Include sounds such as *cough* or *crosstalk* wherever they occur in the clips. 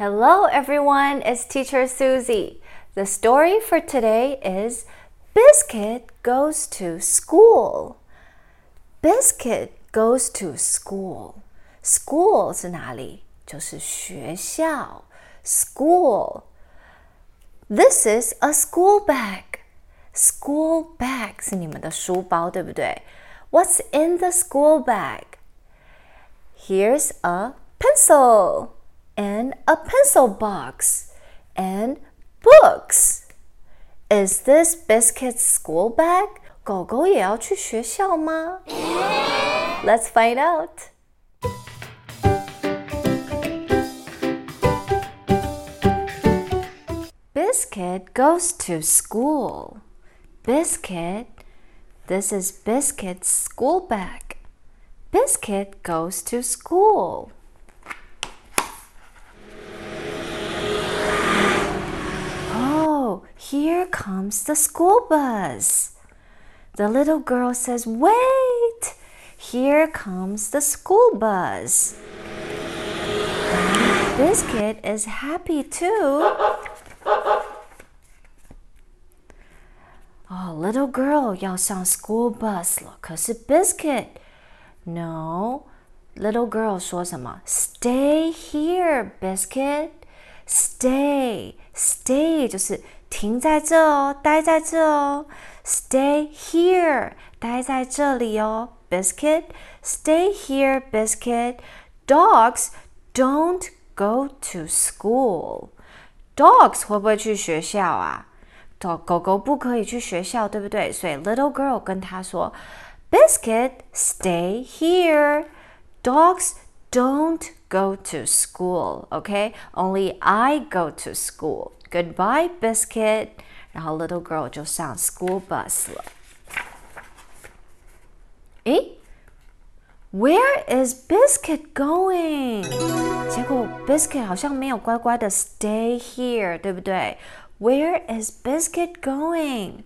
Hello, everyone. It's Teacher Susie. The story for today is Biscuit goes to school. Biscuit goes to school. School 是哪里？就是学校。School. This is a school bag. School bag 是你们的书包，对不对？What's in the school bag? Here's a pencil and a pencil box and books. Is this Biscuit's school bag? 狗狗也要去学校吗？Let's find out. Biscuit goes to school. Biscuit, this is Biscuit's school bag. Biscuit goes to school. here comes the school bus. The little girl says, Wait! Here comes the school bus. Biscuit is happy too. Oh, little girl 要上 school bus 了，可是 Biscuit no。Little girl 说什么？Stay here, Biscuit. Stay, stay 就是 停在这哦，待在这哦。Stay here，待在这里哦，Biscuit. Stay here, Biscuit. Dogs don't go to school. Dogs 会不会去学校啊？狗狗不可以去学校，对不对？所以 little girl 跟他说，Biscuit, stay here. Dogs don't go to school. Okay, only I go to school. Goodbye, Biscuit. 然后 little girl 就上 school bus 了。诶，Where is Biscuit going？结果 Biscuit 好像没有乖乖的 stay here，对不对？where is Biscuit going?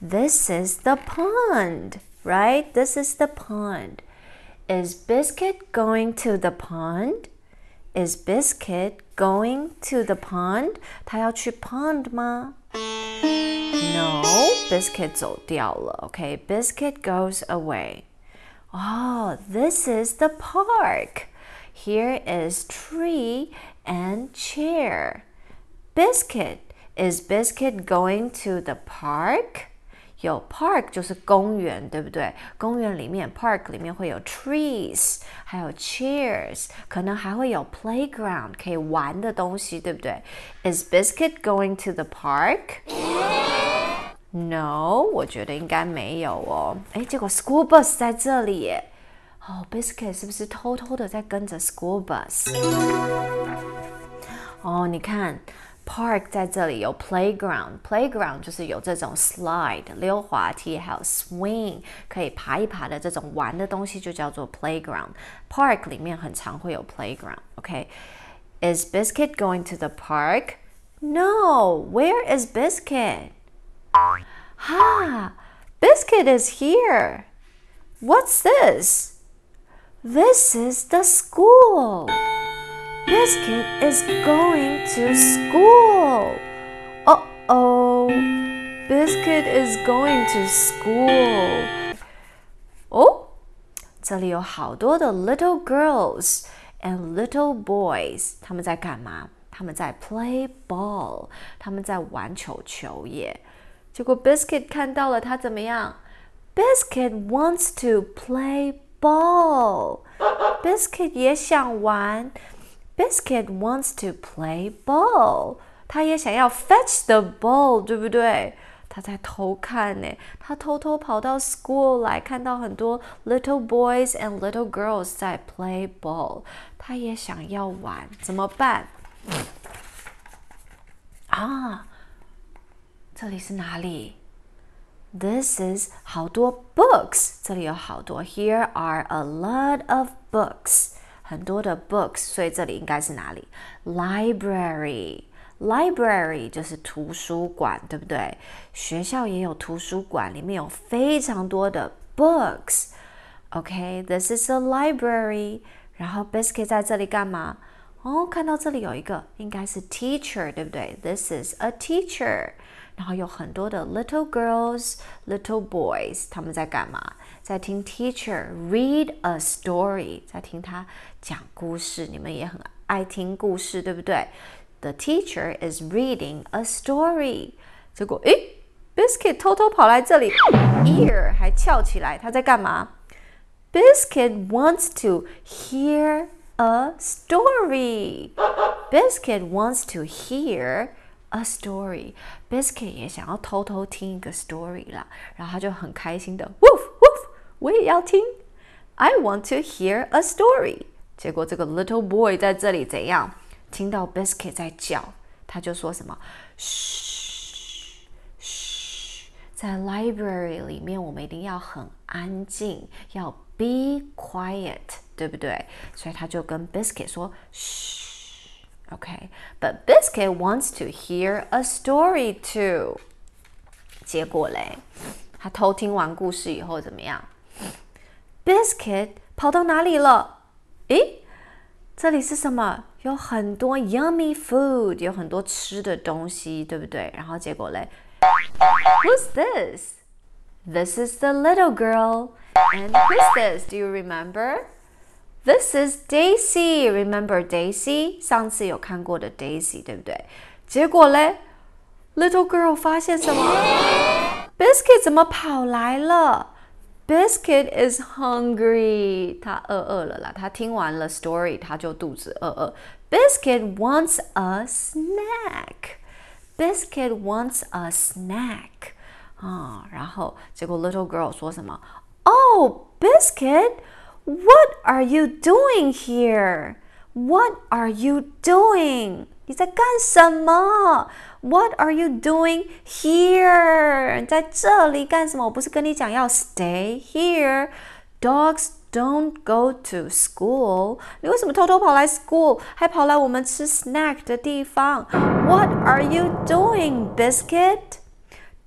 This is the pond, right? This is the pond. Is Biscuit going to the pond? Is Biscuit going to the pond? 他要去 pond 吗？No, Biscuit 走掉了。Okay, Biscuit goes away. Oh, this is the park. Here is tree and chair. Biscuit is Biscuit going to the park? 有 park 就是公园，对不对？公园里面 park 里面会有 trees，还有 chairs，可能还会有 playground 可以玩的东西，对不对？Is Biscuit going to the park? No，我觉得应该没有哦。哎，结果 school bus 在这里耶。哦，Biscuit 是不是偷偷的在跟着 school bus？哦，你看。Park 在这里有 playground，playground 就是有这种 slide 溜滑梯，还有 swing 可以爬一爬的这种玩的东西，就叫做 playground。Park 里面很常会有 playground。OK，Is Biscuit going to the park? No. Where is Biscuit? Ha! Biscuit is here. What's this? This is the school. Biscuit is going to school. Uh oh, Biscuit is going to school. 哦，这里有好多的 little girls and little boys，他们在干嘛？他们在 play ball，他们在玩球球耶。结果 Biscuit 看到了，他怎么样？Biscuit wants to play ball. Biscuit 也想玩。 Biscuit wants to play ball，他也想要 fetch the ball，对不对？他在偷看呢，他偷偷跑到 school 来，看到很多 little boys and little girls 在 play ball，他也想要玩，怎么办？啊，这里是哪里？This is 好多 books，这里有好多。Here are a lot of books。 很多的 books，所以这里应该是哪里？Library。Library 就是图书馆，对不对？学校也有图书馆，里面有非常多的 books。OK，this is a library。然后 Biscuit 在这里干嘛哦，看到这里有一个，应该是 teacher，对不对？This is a teacher。然后有很多的 little girls、little boys，他们在干嘛？在听 teacher read a story，在听他讲故事。你们也很爱听故事，对不对？The teacher is reading a story。结果，诶 b i s c u i t 偷偷跑来这里，ear 还翘起来，他在干嘛？Biscuit wants to hear a story. Biscuit wants to hear a story. Biscuit 也想要偷偷听一个 story 啦，然后他就很开心的，woof woof，我也要听。I want to hear a story。结果这个 little boy 在这里怎样？听到 Biscuit 在叫，他就说什么？嘘嘘，在 library 里面，我们一定要很安静，要 be quiet，对不对？所以他就跟 Biscuit 说：“嘘。” Okay, but Biscuit wants to hear a story too. 结果嘞，他偷听完故事以后怎么样？Biscuit 跑到哪里了？诶，这里是什么？有很多 yummy food，有很多吃的东西，对不对？然后结果嘞，Who's this? This is the little girl. And who's this? Do you remember? This is Daisy. Remember Daisy？上次有看过的 Daisy，对不对？结果嘞，Little girl 发现什么？Biscuit 怎么跑来了？Biscuit is hungry. 他饿饿了啦。他听完了 story，他就肚子饿饿。Biscuit wants a snack. Biscuit wants a snack. 啊，然后结果 Little girl 说什么？Oh, Biscuit. What are you doing here? What are you doing? 你在干什么？What are you doing here? 在这里干什么？我不是跟你讲要 stay here? Dogs don't go to school. 你为什么偷偷跑来 school，还跑来我们吃 snack 的地方？What are you doing, Biscuit?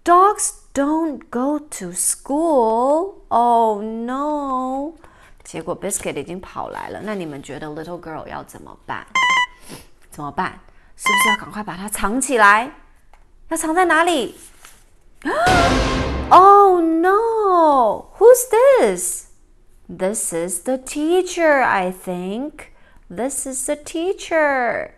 Dogs don't go to school. Oh no. 结果 Biscuit 已经跑来了，那你们觉得 Little Girl 要怎么办？怎么办？是不是要赶快把它藏起来？要藏在哪里？Oh *gasps* no! Who's this? This is the teacher, I think. This is the teacher.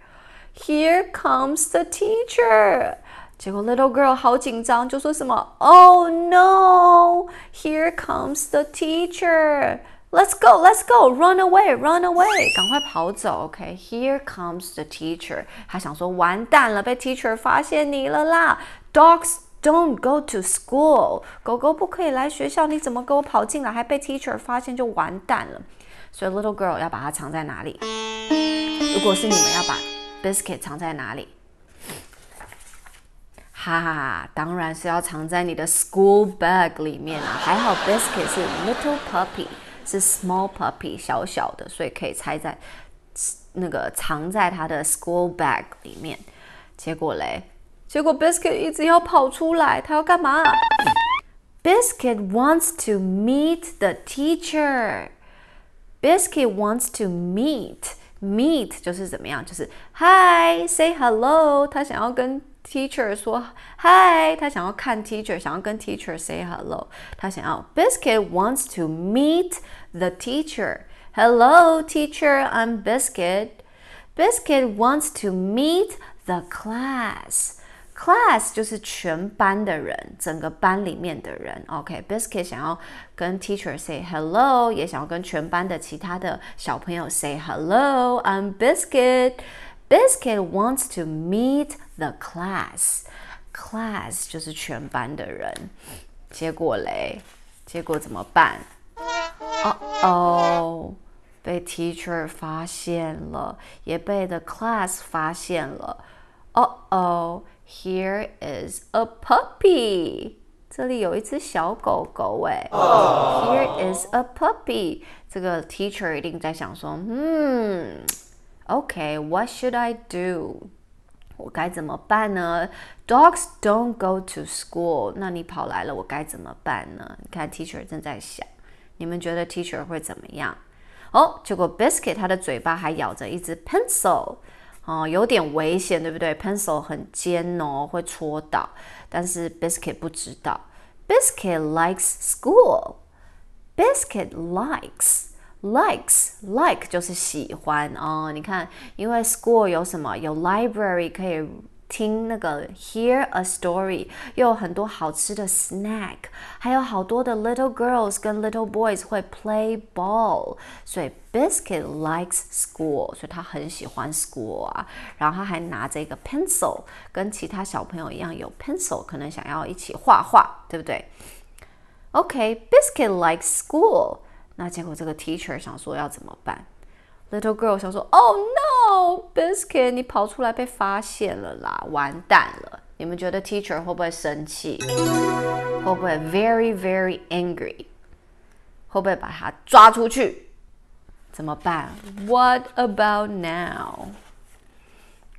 Here comes the teacher. 结果 Little Girl 好紧张，就说什么？Oh no! Here comes the teacher. Let's go, let's go, run away, run away，赶快跑走。OK，here、comes the teacher。他想说，完蛋了，被 teacher 发现你了啦。Dogs don't go to school，狗狗不可以来学校，你怎么给我跑进来，还被 teacher 发现就完蛋了。所以 little girl 要把它藏在哪里？如果是你们要把 biscuit 藏在哪里？哈哈，当然是要藏在你的 school bag 里面啊。还好 biscuit 是 little puppy。是 small puppy 小小的，所以可以猜在那个藏在他的 school bag 里面。结果嘞，结果 Biscuit 一直要跑出来，他要干嘛？Biscuit wants to meet the teacher. Biscuit wants to meet. Meet 就是怎么样？就是 Hi, say hello。他想要跟 teacher 说 hi，他想要看 teacher，想要跟 teacher say hello，他想要 Biscuit wants to meet the teacher. Hello, teacher, I'm Biscuit. Biscuit wants to meet the class. Class 就是全班的人，整个班里面的人。OK，Biscuit、okay, 想要跟 teacher say hello，也想要跟全班的其他的小朋友 say hello. I'm Biscuit. Biscuit wants to meet the class. Class 就是全班的人。结果嘞，结果怎么办？哦哦，被 teacher 发现了，也被 the class 发现了。哦哦，here is a puppy。这里有一只小狗狗哎。Here is a puppy。这个 teacher 一定在想说，嗯。 Okay，what should I do？我该怎么办呢？Dogs don't go to school。那你跑来了，我该怎么办呢？你看，teacher 正在想，你们觉得 teacher 会怎么样？哦，结果 Biscuit 他的嘴巴还咬着一支 pencil，哦，有点危险，对不对？pencil 很尖哦，会戳到。但是 Biscuit 不知道，Biscuit likes school。Biscuit likes likes like 就是喜欢哦。你看，因为 school 有什么？有 library 可以。听那个 hear a story，又有很多好吃的 snack，还有好多的 little girls 跟 little boys 会 play ball，所以 Biscuit likes school，所以他很喜欢 school 啊。然后他还拿着一个 pencil，跟其他小朋友一样有 pencil，可能想要一起画画，对不对？OK，Biscuit likes school， 那结果这个 teacher 想说要怎么办？Little girl 想说：“Oh no, Biscuit，你跑出来被发现了啦，完蛋了！你们觉得 teacher 会不会生气？会不会 very very angry？会不会把他抓出去？怎么办？What about now？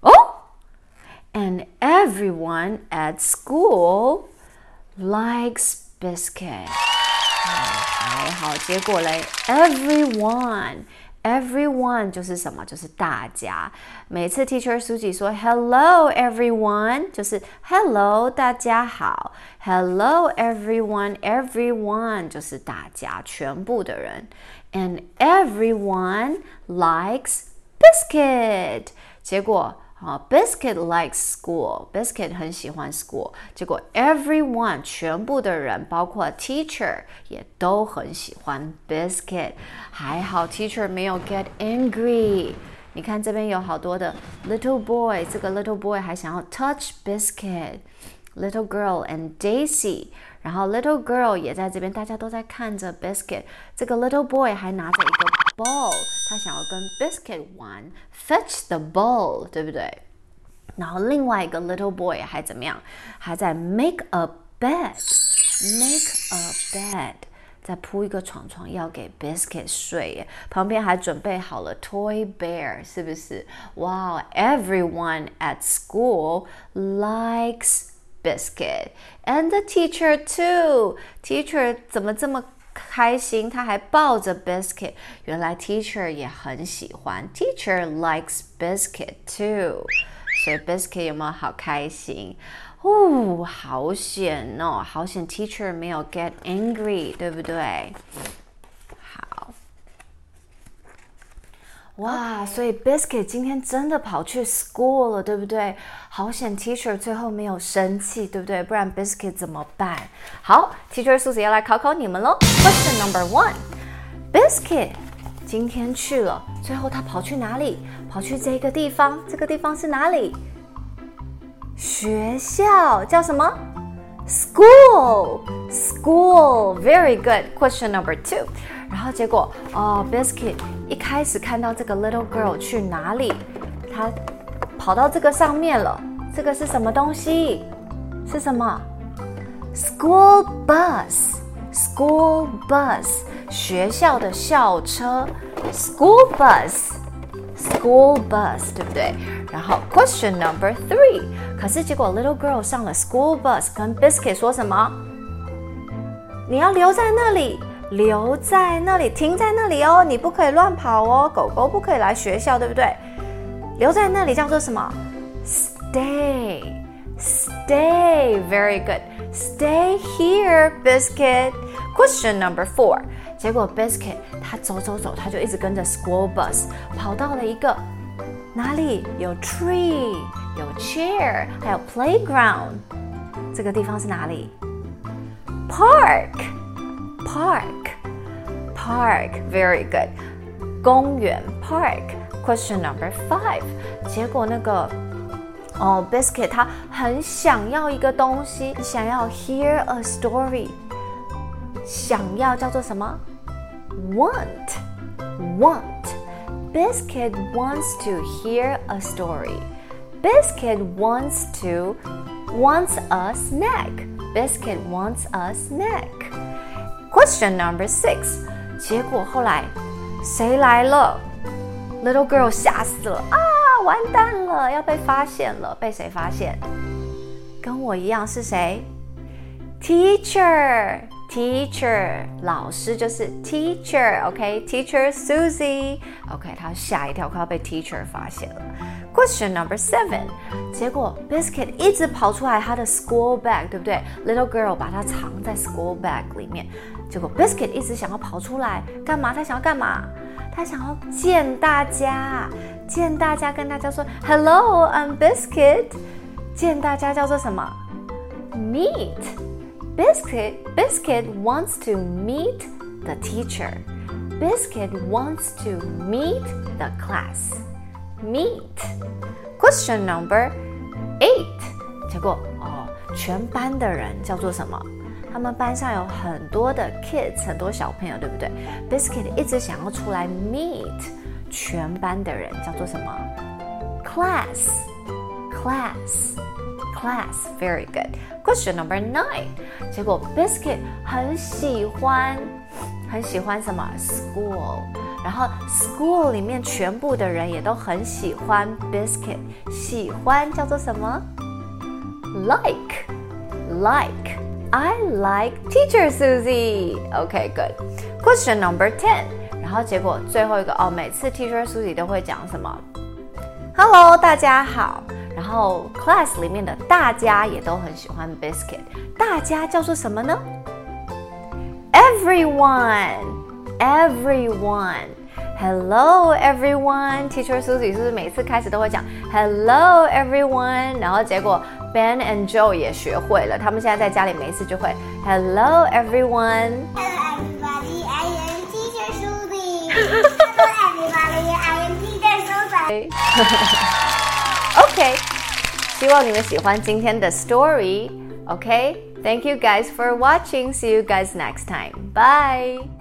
哦，And everyone at school likes Biscuit。 还好，结果嘞，everyone。” Everyone 就是什么？就是大家。每次 Teacher Suji 说 Hello everyone，就是 Hello 大家好。Hello everyone，everyone 就是大家，全部的人。And everyone likes biscuit。结果。 啊，Biscuit likes school. Biscuit 很喜欢 school。结果 everyone 全部的人，包括 teacher 也都很喜欢 Biscuit。还好 teacher 没有 get angry。你看这边有好多的 little boy，这个 little boy 还想要 touch Biscuit。Little girl and Daisy，然后 little girl 也在这边，大家都在看着 Biscuit。这个 little boy 还拿着一个 ball，他想要跟 Biscuit 玩，fetch the ball，对不对？然后另外一个 little boy 还怎么样？还在 make a bed，make a bed，再铺一个床床要给 Biscuit 睡。旁边还准备好了 toy bear，是不是？哇，everyone at school likes biscuit and the teacher too. Teacher 怎么这么 开心？他还抱着 biscuit。原来 teacher 也很喜欢，teacher likes biscuit too。所以 biscuit 有没有好开心？哦，好险哦，好险！Teacher 没有 get angry，对不对？哇，所以 Biscuit 今天真的跑去 school 了，对不对？好险，Teacher 最后没有生气，对不对？不然 Biscuit 怎么办？好，Teacher 素子要来考考你们喽。Question number one：Biscuit 今天去了，最后他跑去哪里？跑去这个地方，这个地方是哪里？学校叫什么？School，School。Very good. Question number two。然后结果哦，Biscuit 一开始看到这个 little girl 去哪里，他跑到这个上面了。这个是什么东西？是什么？School bus，School bus，学校的校车。School bus，School bus，对不对？然后 question number three，可是结果 little girl 上了 school bus，跟 Biscuit 说什么？你要留在那里。留在那里，停在那里哦，你不可以乱跑哦，狗狗不可以来学校，对不对？留在那里叫做什么？Stay，stay，very good，stay here, biscuit. Question number four。结果 biscuit 他走走走，他就一直跟着 school bus 跑到了一个哪里？有 tree，有 chair，还有 playground。这个地方是哪里？Park。Park, park, very good. 公园 park. Question number five. 结果那个哦，Biscuit 他很想要一个东西，想要 hear a story。想要叫做什么？Want, want. Biscuit wants to hear a story. Biscuit wants to wants a snack. Biscuit wants a snack. Question number six，结果后来谁来了？Little girl 吓死了啊！完蛋了，要被发现了。被谁发现？跟我一样是谁？Teacher，Teacher Teacher，老师就是 teacher，OK？Teacher Susie，OK？他吓一跳，快要被 teacher 发现了。Question number seven，结果 Biscuit 一直跑出来他的 school bag，对不对？Little girl 把它藏在 school bag 里面， 结果 Biscuit 一直想要跑出来，干嘛？他想要干嘛？他想要见大家，见大家，跟大家说 Hello，I'm Biscuit。见大家叫做什么？Meet。Biscuit Biscuit wants to meet the teacher. Biscuit wants to meet the class. Meet. Question number eight. 结果哦，全班的人叫做什么？他们班上有很多的 kids，很多小朋友，对不对？Biscuit 一直想要出来 meet 全班的人，叫做什么？Class. Class. Class. Very good. Question number nine. 结果 Biscuit 很喜欢，很喜欢什么？School。然后 School 里面全部的人也都很喜欢 Biscuit。喜欢叫做什么？Like。Like. I like Teacher Susie. Okay, good. Question number ten. 然后结果最后一个哦，每次 Teacher Susie 都会讲什么？Hello，大家好。然后 class 里面的大家也都很喜欢 biscuit，大家叫做什么呢？Everyone，everyone。Hello everyone, Teacher Susie 是不是每次开始都会讲 Hello everyone？然后结果 Ben and Joe 也学会了，他们现在在家里每次就会 Hello everyone。Hello everybody, I am Teacher Susie. Hello everybody, I am Teacher Susie. *laughs* OK，希望你们喜欢今天的 story。OK，Thank you guys for watching. See you guys next time. Bye.